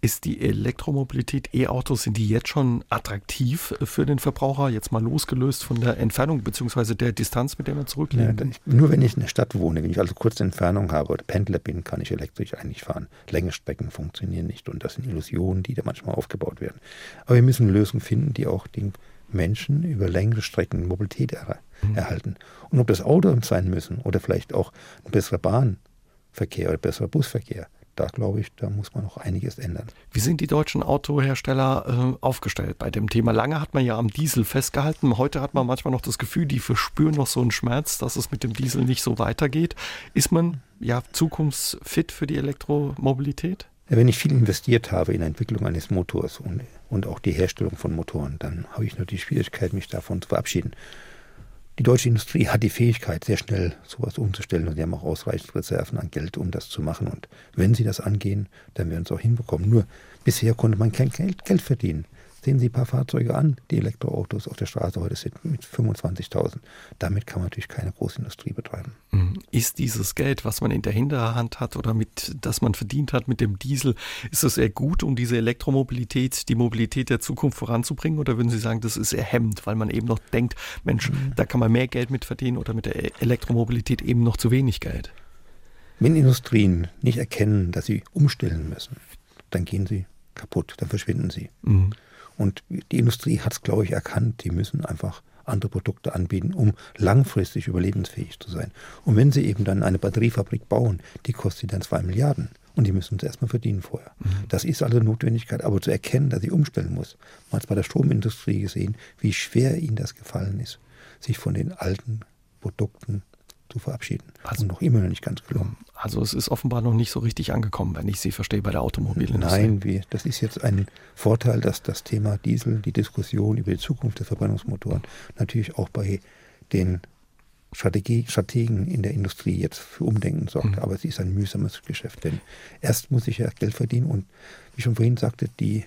Ist die Elektromobilität, E-Autos, sind die jetzt schon attraktiv für den Verbraucher, jetzt mal losgelöst von der Entfernung bzw. der Distanz, mit der man zurücklegt? Ja, nur wenn ich in der Stadt wohne, wenn ich also kurze Entfernung habe oder Pendler bin, kann ich elektrisch eigentlich fahren. Längerstrecken funktionieren nicht und das sind Illusionen, die da manchmal aufgebaut werden. Aber wir müssen Lösungen finden, die auch den Menschen über längere Strecken Mobilität er mhm. erhalten. Und ob das Auto sein müssen oder vielleicht auch ein besserer Bahnverkehr oder besserer Busverkehr, da glaube ich, da muss man noch einiges ändern. Wie sind die deutschen Autohersteller äh, aufgestellt bei dem Thema? Lange hat man ja am Diesel festgehalten. Heute hat man manchmal noch das Gefühl, die verspüren noch so einen Schmerz, dass es mit dem Diesel nicht so weitergeht. Ist man ja zukunftsfit für die Elektromobilität? Wenn ich viel investiert habe in die Entwicklung eines Motors und, und auch die Herstellung von Motoren, dann habe ich natürlich Schwierigkeit, mich davon zu verabschieden. Die deutsche Industrie hat die Fähigkeit, sehr schnell sowas umzustellen und sie haben auch ausreichend Reserven an Geld, um das zu machen. Und wenn sie das angehen, dann werden sie es auch hinbekommen. Nur bisher konnte man kein Geld, Geld verdienen. Sehen Sie ein paar Fahrzeuge an, die Elektroautos auf der Straße heute sind mit 25.000. Damit kann man natürlich keine Großindustrie betreiben. Mhm. Ist dieses Geld, was man in der Hinterhand hat oder mit, das man verdient hat mit dem Diesel, ist das eher gut, um diese Elektromobilität, die Mobilität der Zukunft voranzubringen? Oder würden Sie sagen, das ist eher hemmend, weil man eben noch denkt, Mensch, mhm. da kann man mehr Geld mit verdienen oder mit der Elektromobilität eben noch zu wenig Geld? Wenn Industrien nicht erkennen, dass sie umstellen müssen, dann gehen sie kaputt, dann verschwinden sie. Mhm. Und die Industrie hat es, glaube ich, erkannt, die müssen einfach andere Produkte anbieten, um langfristig überlebensfähig zu sein. Und wenn sie eben dann eine Batteriefabrik bauen, die kostet dann zwei Milliarden. Und die müssen uns erstmal verdienen vorher. Mhm. Das ist also Notwendigkeit, aber zu erkennen, dass sie umstellen muss. Man hat es bei der Stromindustrie gesehen, wie schwer ihnen das gefallen ist, sich von den alten Produkten zu verabschieden. Also und noch immer noch nicht ganz gelungen. Also es ist offenbar noch nicht so richtig angekommen, wenn ich Sie verstehe, bei der Automobilindustrie. Nein, wir, das ist jetzt ein Vorteil, dass das Thema Diesel, die Diskussion über die Zukunft der Verbrennungsmotoren natürlich auch bei den Strategie, Strategen in der Industrie jetzt für Umdenken sorgt. Mhm. Aber es ist ein mühsames Geschäft, denn erst muss ich ja Geld verdienen und wie schon vorhin sagte, die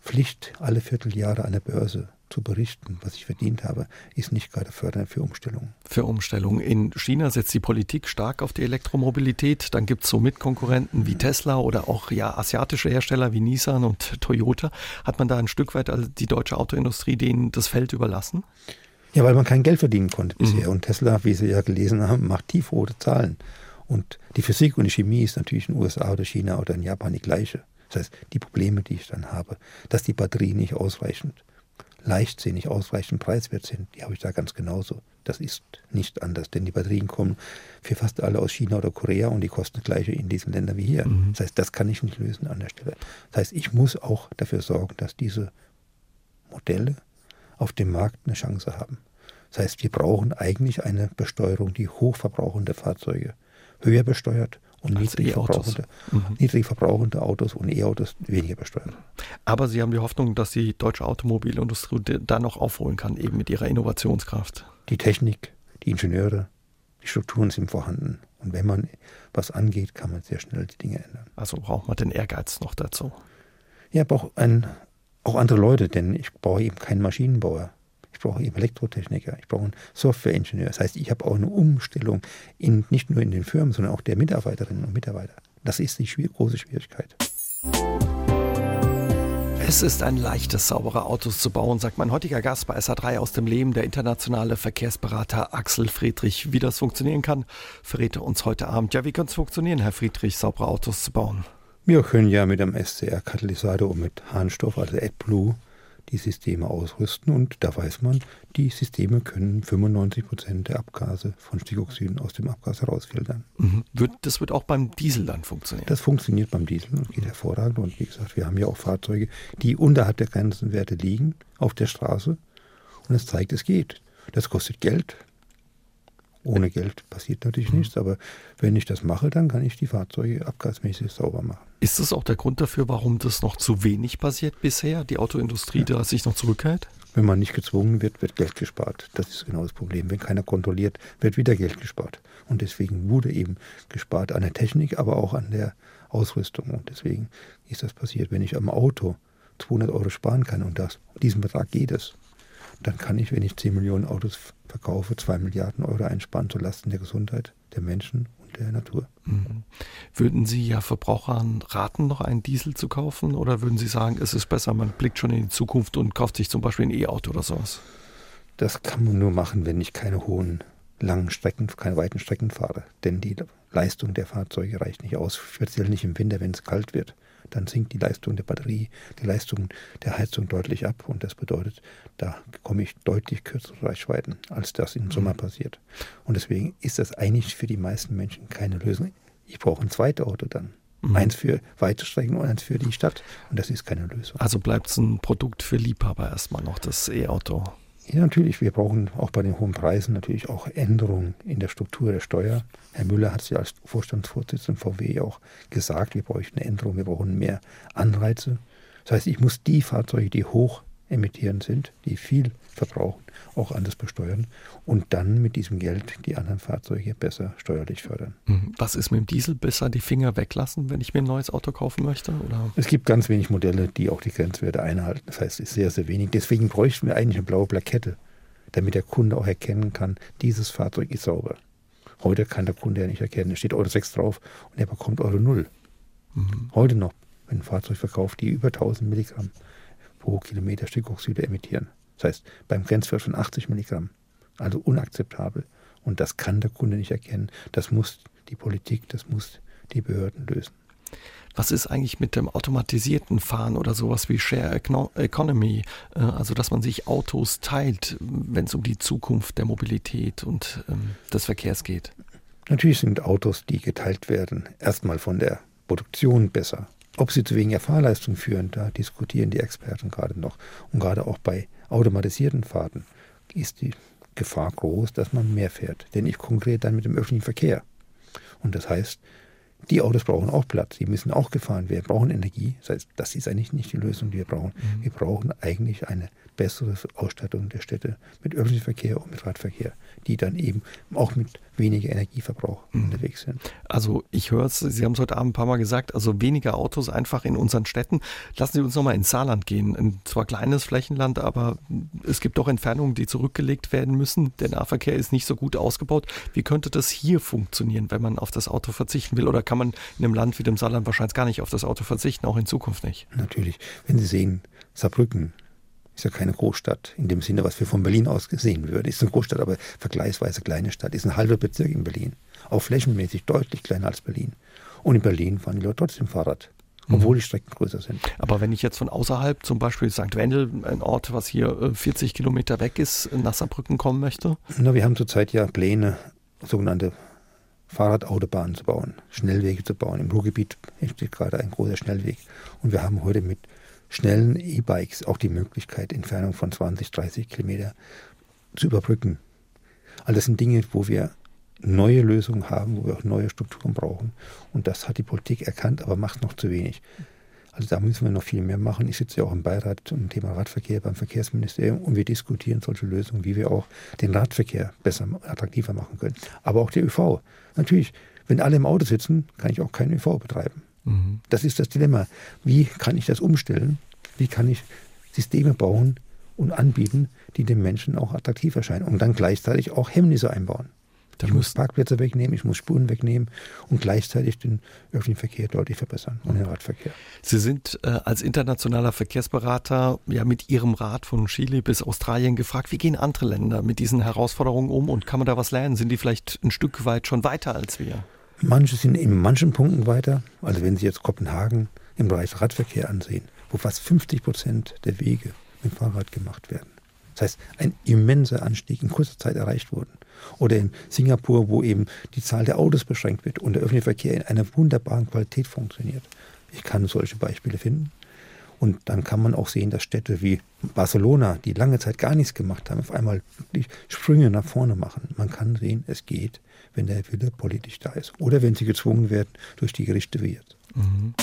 Pflicht, alle Vierteljahre an der Börse zu berichten, was ich verdient habe, ist nicht gerade fördernd für Umstellung. Für Umstellung. In China setzt die Politik stark auf die Elektromobilität. Dann gibt es so Mitkonkurrenten wie Tesla oder auch ja asiatische Hersteller wie Nissan und Toyota. Hat man da ein Stück weit also die deutsche Autoindustrie denen das Feld überlassen? Ja, weil man kein Geld verdienen konnte bisher. Mhm. Und Tesla, wie Sie ja gelesen haben, macht tiefrote Zahlen. Und die Physik und die Chemie ist natürlich in den USA oder China oder in Japan die gleiche. Das heißt, die Probleme, die ich dann habe, dass die Batterie nicht ausreichend leichtsinnig ausreichend preiswert sind, die habe ich da ganz genauso. Das ist nicht anders, denn die Batterien kommen für fast alle aus China oder Korea und die kosten das gleiche in diesen Ländern wie hier. Mhm. Das heißt, das kann ich nicht lösen an der Stelle. Das heißt, ich muss auch dafür sorgen, dass diese Modelle auf dem Markt eine Chance haben. Das heißt, wir brauchen eigentlich eine Besteuerung, die hochverbrauchende Fahrzeuge höher besteuert und also niedrig, verbrauchende, mhm. niedrig verbrauchende Autos und E-Autos weniger besteuert. Aber Sie haben die Hoffnung, dass die deutsche Automobilindustrie da noch aufholen kann, eben mit ihrer Innovationskraft. Die Technik, die Ingenieure, die Strukturen sind vorhanden. Und wenn man was angeht, kann man sehr schnell die Dinge ändern. Also braucht man den Ehrgeiz noch dazu. Ja, braucht ein, auch andere Leute, denn ich brauche eben keinen Maschinenbauer. Ich brauche eben Elektrotechniker, ich brauche einen Softwareingenieur. Das heißt, ich habe auch eine Umstellung in, nicht nur in den Firmen, sondern auch der Mitarbeiterinnen und Mitarbeiter. Das ist die schwierig, große Schwierigkeit. Es ist ein leichtes, saubere Autos zu bauen, sagt mein heutiger Gast bei SA3 aus dem Leben, der internationale Verkehrsberater Axel Friedrich. Wie das funktionieren kann, verrät er uns heute Abend. Ja, wie kann es funktionieren, Herr Friedrich, saubere Autos zu bauen? Wir können ja mit einem SCR-Katalysator und mit Harnstoff, also AdBlue, die Systeme ausrüsten und da weiß man, die Systeme können 95 Prozent der Abgase von Stickoxiden aus dem Abgas herausfiltern. Mhm. Das wird auch beim Diesel dann funktionieren? Das funktioniert beim Diesel und geht hervorragend und wie gesagt, wir haben ja auch Fahrzeuge, die unterhalb der Grenzenwerte liegen auf der Straße und es zeigt, es geht. Das kostet Geld, ohne Geld passiert natürlich mhm. nichts, aber wenn ich das mache, dann kann ich die Fahrzeuge abgasmäßig sauber machen. Ist das auch der Grund dafür, warum das noch zu wenig passiert bisher, die Autoindustrie ja. da sich noch zurückhält? Wenn man nicht gezwungen wird, wird Geld gespart. Das ist genau das Problem. Wenn keiner kontrolliert, wird wieder Geld gespart. Und deswegen wurde eben gespart an der Technik, aber auch an der Ausrüstung. Und deswegen ist das passiert. Wenn ich am Auto 200 Euro sparen kann und das, diesen Betrag geht es, dann kann ich, wenn ich 10 Millionen Autos verkaufe, 2 Milliarden Euro einsparen zulasten der Gesundheit der Menschen und der Natur. Mhm. Würden Sie ja Verbrauchern raten, noch einen Diesel zu kaufen? Oder würden Sie sagen, es ist besser, man blickt schon in die Zukunft und kauft sich zum Beispiel ein E-Auto oder sowas? Das kann man nur machen, wenn ich keine hohen, langen Strecken, keine weiten Strecken fahre. Denn die Leistung der Fahrzeuge reicht nicht aus, speziell nicht im Winter, wenn es kalt wird dann sinkt die Leistung der Batterie, die Leistung der Heizung deutlich ab. Und das bedeutet, da komme ich deutlich kürzere Reichweiten, als das im Sommer mhm. passiert. Und deswegen ist das eigentlich für die meisten Menschen keine Lösung. Ich brauche ein zweites Auto dann. Mhm. Eins für weite Strecken und eins für die Stadt. Und das ist keine Lösung. Also bleibt es ein Produkt für Liebhaber erstmal noch, das E-Auto. Ja, natürlich. Wir brauchen auch bei den hohen Preisen natürlich auch Änderungen in der Struktur der Steuer. Herr Müller hat es ja als Vorstandsvorsitzender VW auch gesagt, wir brauchen eine Änderung, wir brauchen mehr Anreize. Das heißt, ich muss die Fahrzeuge, die hoch emittierend sind, die viel verbrauchen, auch anders besteuern und dann mit diesem Geld die anderen Fahrzeuge besser steuerlich fördern. Mhm. Was ist mit dem Diesel? Besser die Finger weglassen, wenn ich mir ein neues Auto kaufen möchte? Oder? Es gibt ganz wenig Modelle, die auch die Grenzwerte einhalten. Das heißt, es ist sehr, sehr wenig. Deswegen bräuchten wir eigentlich eine blaue Plakette, damit der Kunde auch erkennen kann, dieses Fahrzeug ist sauber. Heute kann der Kunde ja nicht erkennen. Es steht Euro 6 drauf und er bekommt Euro 0. Mhm. Heute noch, wenn ein Fahrzeug verkauft, die über 1000 Milligramm pro Kilometer Stickoxide emittieren. Das heißt, beim Grenzwert von 80 Milligramm. Also unakzeptabel. Und das kann der Kunde nicht erkennen. Das muss die Politik, das muss die Behörden lösen. Was ist eigentlich mit dem automatisierten Fahren oder sowas wie Share Economy? Äh, also, dass man sich Autos teilt, wenn es um die Zukunft der Mobilität und ähm, des Verkehrs geht? Natürlich sind Autos, die geteilt werden, erstmal von der Produktion besser. Ob sie zu weniger Fahrleistung führen, da diskutieren die Experten gerade noch. Und gerade auch bei automatisierten Fahrten ist die Gefahr groß, dass man mehr fährt. Denn ich konkurriere dann mit dem öffentlichen Verkehr. Und das heißt, die Autos brauchen auch Platz, die müssen auch gefahren werden, brauchen Energie. Das heißt, das ist eigentlich nicht die Lösung, die wir brauchen. Mhm. Wir brauchen eigentlich eine bessere Ausstattung der Städte mit öffentlichem Verkehr und mit Radverkehr, die dann eben auch mit weniger Energieverbrauch mhm. unterwegs sind. Also ich höre es, Sie haben es heute Abend ein paar Mal gesagt, also weniger Autos einfach in unseren Städten. Lassen Sie uns nochmal ins Saarland gehen. Ein zwar kleines Flächenland, aber es gibt doch Entfernungen, die zurückgelegt werden müssen. Der Nahverkehr ist nicht so gut ausgebaut. Wie könnte das hier funktionieren, wenn man auf das Auto verzichten will? Oder kann man in einem Land wie dem Saarland wahrscheinlich gar nicht auf das Auto verzichten, auch in Zukunft nicht? Natürlich. Wenn Sie sehen, Saarbrücken, ist ja keine Großstadt in dem Sinne, was wir von Berlin aus gesehen würden. Ist eine Großstadt, aber vergleichsweise kleine Stadt. Ist ein halber Bezirk in Berlin. Auch flächenmäßig deutlich kleiner als Berlin. Und in Berlin fahren die Leute trotzdem Fahrrad. obwohl die Strecken größer sind. Aber wenn ich jetzt von außerhalb, zum Beispiel St. Wendel, ein Ort, was hier 40 äh, Kilometer weg ist, nach Saarbrücken kommen möchte? Na, wir haben zurzeit ja Pläne, sogenannte Fahrradautobahnen zu bauen, Schnellwege zu bauen. Im Ruhrgebiet entsteht gerade ein großer Schnellweg. Und wir haben heute mit schnellen E-Bikes auch die Möglichkeit, Entfernung von 20, 30 Kilometer zu überbrücken. All das sind Dinge, wo wir neue Lösungen haben, wo wir auch neue Strukturen brauchen. Und das hat die Politik erkannt, aber macht noch zu wenig. Also da müssen wir noch viel mehr machen. Ich sitze ja auch im Beirat zum Thema Radverkehr beim Verkehrsministerium und wir diskutieren solche Lösungen, wie wir auch den Radverkehr besser, attraktiver machen können. Aber auch der ÖV. Natürlich, wenn alle im Auto sitzen, kann ich auch keinen ÖV betreiben. Mhm. Das ist das Dilemma. Wie kann ich das umstellen? Wie kann ich Systeme bauen und anbieten, die den Menschen auch attraktiv erscheinen und dann gleichzeitig auch Hemmnisse einbauen? ich muss Parkplätze wegnehmen, ich muss Spuren wegnehmen und gleichzeitig den öffentlichen Verkehr deutlich verbessern und den Radverkehr. Sie sind äh, als internationaler Verkehrsberater ja mit Ihrem Rat von Chile bis Australien gefragt, wie gehen andere Länder mit diesen Herausforderungen um und kann man da was lernen? Sind die vielleicht ein Stück weit schon weiter als wir? Manche sind in manchen Punkten weiter. Also wenn Sie jetzt Kopenhagen im Bereich Radverkehr ansehen, wo fast 50 Prozent der Wege mit dem Fahrrad gemacht werden. Das heißt, ein immenser Anstieg in kurzer Zeit erreicht wurde. Oder in Singapur, wo eben die Zahl der Autos beschränkt wird und der öffentliche Verkehr in einer wunderbaren Qualität funktioniert. Ich kann solche Beispiele finden. Und dann kann man auch sehen, dass Städte wie Barcelona, die lange Zeit gar nichts gemacht haben, auf einmal wirklich Sprünge nach vorne machen. Man kann sehen, es geht, wenn der Wille politisch da ist. Oder wenn sie gezwungen werden durch die Gerichte wie jetzt. Mhm.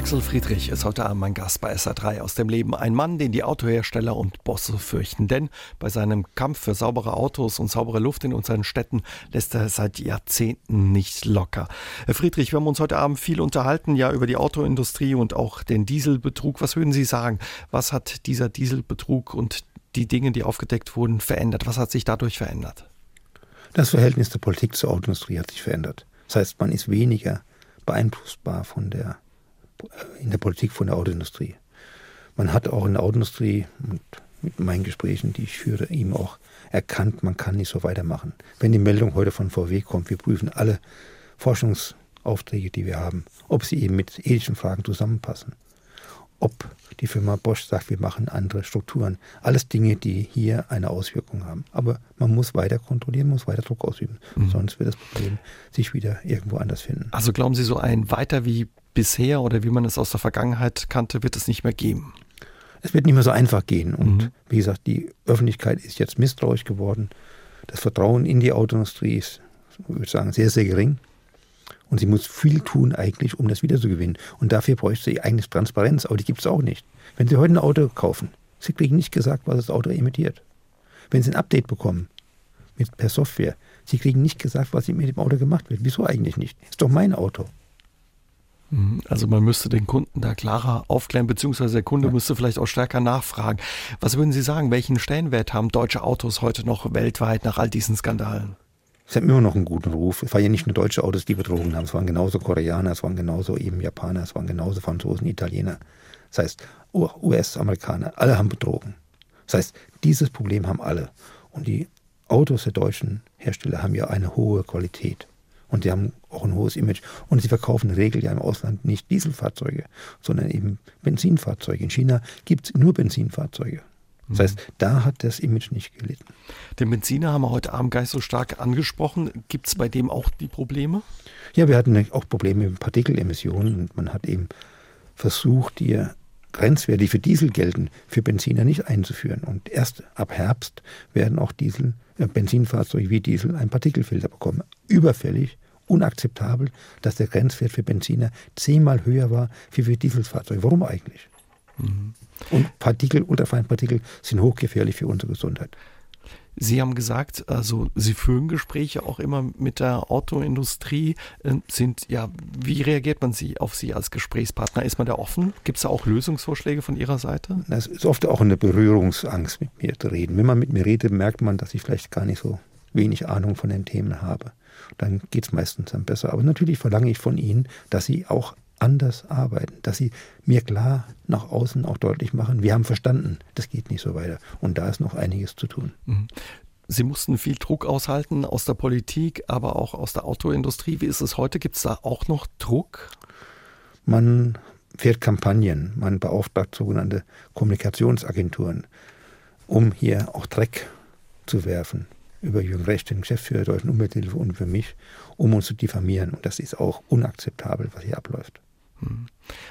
Axel Friedrich ist heute Abend mein Gast bei SA3 aus dem Leben. Ein Mann, den die Autohersteller und Bosse fürchten. Denn bei seinem Kampf für saubere Autos und saubere Luft in unseren Städten lässt er seit Jahrzehnten nicht locker. Herr Friedrich, wir haben uns heute Abend viel unterhalten, ja, über die Autoindustrie und auch den Dieselbetrug. Was würden Sie sagen? Was hat dieser Dieselbetrug und die Dinge, die aufgedeckt wurden, verändert? Was hat sich dadurch verändert? Das Verhältnis der Politik zur Autoindustrie hat sich verändert. Das heißt, man ist weniger beeinflussbar von der in der Politik von der Autoindustrie. Man hat auch in der Autoindustrie und mit meinen Gesprächen, die ich führe, eben auch erkannt, man kann nicht so weitermachen. Wenn die Meldung heute von VW kommt, wir prüfen alle Forschungsaufträge, die wir haben, ob sie eben mit ethischen Fragen zusammenpassen. Ob die Firma Bosch sagt, wir machen andere Strukturen. Alles Dinge, die hier eine Auswirkung haben. Aber man muss weiter kontrollieren, muss weiter Druck ausüben. Mhm. Sonst wird das Problem sich wieder irgendwo anders finden. Also glauben Sie, so ein weiter wie bisher oder wie man es aus der Vergangenheit kannte, wird es nicht mehr geben. Es wird nicht mehr so einfach gehen. Und mhm. wie gesagt, die Öffentlichkeit ist jetzt misstrauisch geworden. Das Vertrauen in die Autoindustrie ist, ich würde sagen, sehr, sehr gering. Und sie muss viel tun eigentlich, um das wiederzugewinnen. Und dafür bräuchte sie eigentlich Transparenz, aber die gibt es auch nicht. Wenn Sie heute ein Auto kaufen, Sie kriegen nicht gesagt, was das Auto emittiert. Wenn Sie ein Update bekommen, mit, per Software, Sie kriegen nicht gesagt, was mit dem Auto gemacht wird. Wieso eigentlich nicht? Ist doch mein Auto. Mhm. Also man müsste den Kunden da klarer aufklären, beziehungsweise der Kunde ja. müsste vielleicht auch stärker nachfragen. Was würden Sie sagen, welchen Stellenwert haben deutsche Autos heute noch weltweit nach all diesen Skandalen? Es haben immer noch einen guten Ruf. Es waren ja nicht nur deutsche Autos, die betrogen haben. Es waren genauso Koreaner, es waren genauso eben Japaner, es waren genauso Franzosen, Italiener. Das heißt, US-Amerikaner, alle haben betrogen. Das heißt, dieses Problem haben alle. Und die Autos der deutschen Hersteller haben ja eine hohe Qualität. Und sie haben auch ein hohes Image. Und sie verkaufen in der Regel ja im Ausland nicht Dieselfahrzeuge, sondern eben Benzinfahrzeuge. In China gibt es nur Benzinfahrzeuge. Das heißt, mhm. da hat das Image nicht gelitten. Den Benziner haben wir heute Abend gar nicht so stark angesprochen. Gibt es bei dem auch die Probleme? Ja, wir hatten auch Probleme mit Partikelemissionen und man hat eben versucht, die Grenzwerte, die für Diesel gelten, für Benziner nicht einzuführen. Und erst ab Herbst werden auch Diesel, äh, Benzinfahrzeuge wie Diesel einen Partikelfilter bekommen. Überfällig, unakzeptabel, dass der Grenzwert für Benziner zehnmal höher war wie für Dieselfahrzeuge. Warum eigentlich? Mhm. Und Partikel, Ultrafeinpartikel sind hochgefährlich für unsere Gesundheit. Sie haben gesagt, also Sie führen Gespräche auch immer mit der Autoindustrie. Äh, sind ja, wie reagiert man Sie auf Sie als Gesprächspartner? Ist man da offen? Gibt es da auch Lösungsvorschläge von Ihrer Seite? Es ist oft auch eine Berührungsangst, mit mir zu reden. Wenn man mit mir redet, merkt man, dass ich vielleicht gar nicht so wenig Ahnung von den Themen habe. Dann geht es meistens dann besser. Aber natürlich verlange ich von Ihnen, dass Sie auch anders arbeiten, dass sie mir klar nach außen auch deutlich machen, wir haben verstanden, das geht nicht so weiter. Und da ist noch einiges zu tun. Mhm. Sie mussten viel Druck aushalten aus der Politik, aber auch aus der Autoindustrie. Wie ist es heute? Gibt es da auch noch Druck? Man fährt Kampagnen, man beauftragt sogenannte Kommunikationsagenturen, um hier auch Dreck zu werfen über Jürgen Recht, den Geschäftsführer der Deutschen Umwelthilfe und für mich, um uns zu diffamieren. Und das ist auch unakzeptabel, was hier abläuft. Hm.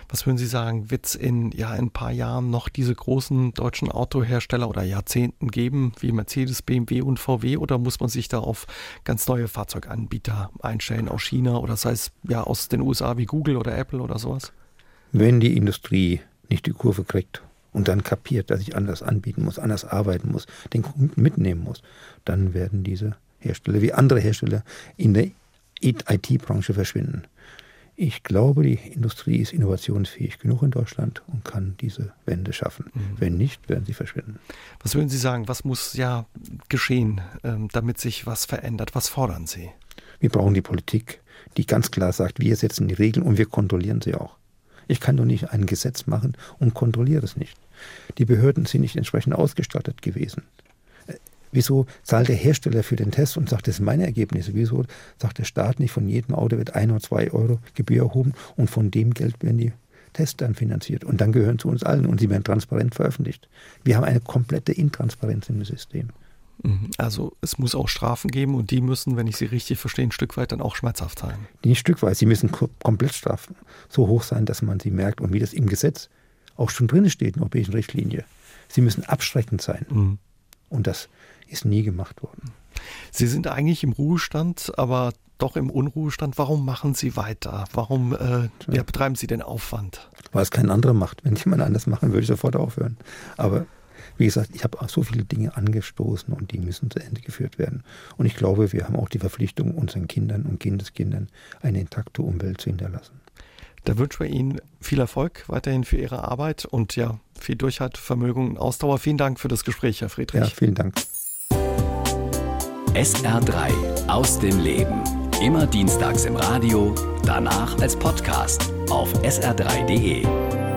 Was würden Sie sagen, wird es in ja, ein paar Jahren noch diese großen deutschen Autohersteller oder Jahrzehnten geben, wie Mercedes, BMW und VW, oder muss man sich da auf ganz neue Fahrzeuganbieter einstellen aus China oder sei es ja aus den USA wie Google oder Apple oder sowas? Wenn die Industrie nicht die Kurve kriegt und dann kapiert, dass ich anders anbieten muss, anders arbeiten muss, den Kunden mitnehmen muss, dann werden diese Hersteller wie andere Hersteller in der IT-Branche verschwinden. Ich glaube, die Industrie ist innovationsfähig genug in Deutschland und kann diese Wende schaffen. Mhm. Wenn nicht, werden sie verschwinden. Was würden Sie sagen, was muss ja geschehen, ähm, damit sich was verändert? Was fordern Sie? Wir brauchen die Politik, die ganz klar sagt, wir setzen die Regeln und wir kontrollieren sie auch. Ich kann doch nicht ein Gesetz machen und kontrolliere es nicht. Die Behörden sind nicht entsprechend ausgestattet gewesen. Wieso zahlt der Hersteller für den Test und sagt, das sind meine Ergebnisse? Wieso sagt der Staat nicht, von jedem Auto wird ein oder zwei Euro Gebühr erhoben und von dem Geld werden die Tests dann finanziert und dann gehören zu uns allen und sie werden transparent veröffentlicht. Wir haben eine komplette Intransparenz im System. Mhm. Also es muss auch Strafen geben und die müssen, wenn ich sie richtig verstehe, ein Stück weit dann auch schmerzhaft sein. Nicht Stück weit, sie müssen komplett Strafen so hoch sein, dass man sie merkt und wie das im Gesetz auch schon drin steht in der europäischen Richtlinie. Sie müssen abschreckend sein. Mhm. Und das ist nie gemacht worden. Sie sind eigentlich im Ruhestand, aber doch im Unruhestand. Warum machen Sie weiter? Warum äh, ja, betreiben Sie den Aufwand? Weil es kein anderer macht. Wenn jemand anders machen, würde ich sofort aufhören. Aber wie gesagt, ich habe auch so viele Dinge angestoßen und die müssen zu Ende geführt werden. Und ich glaube, wir haben auch die Verpflichtung, unseren Kindern und Kindeskindern eine intakte Umwelt zu hinterlassen. Da wünschen wir Ihnen viel Erfolg weiterhin für Ihre Arbeit und ja, viel Durchhaltevermögen und Ausdauer. Vielen Dank für das Gespräch, Herr Friedrich. Ja, vielen Dank. SR3 aus dem Leben. Immer dienstags im Radio, danach als Podcast auf sr3.de.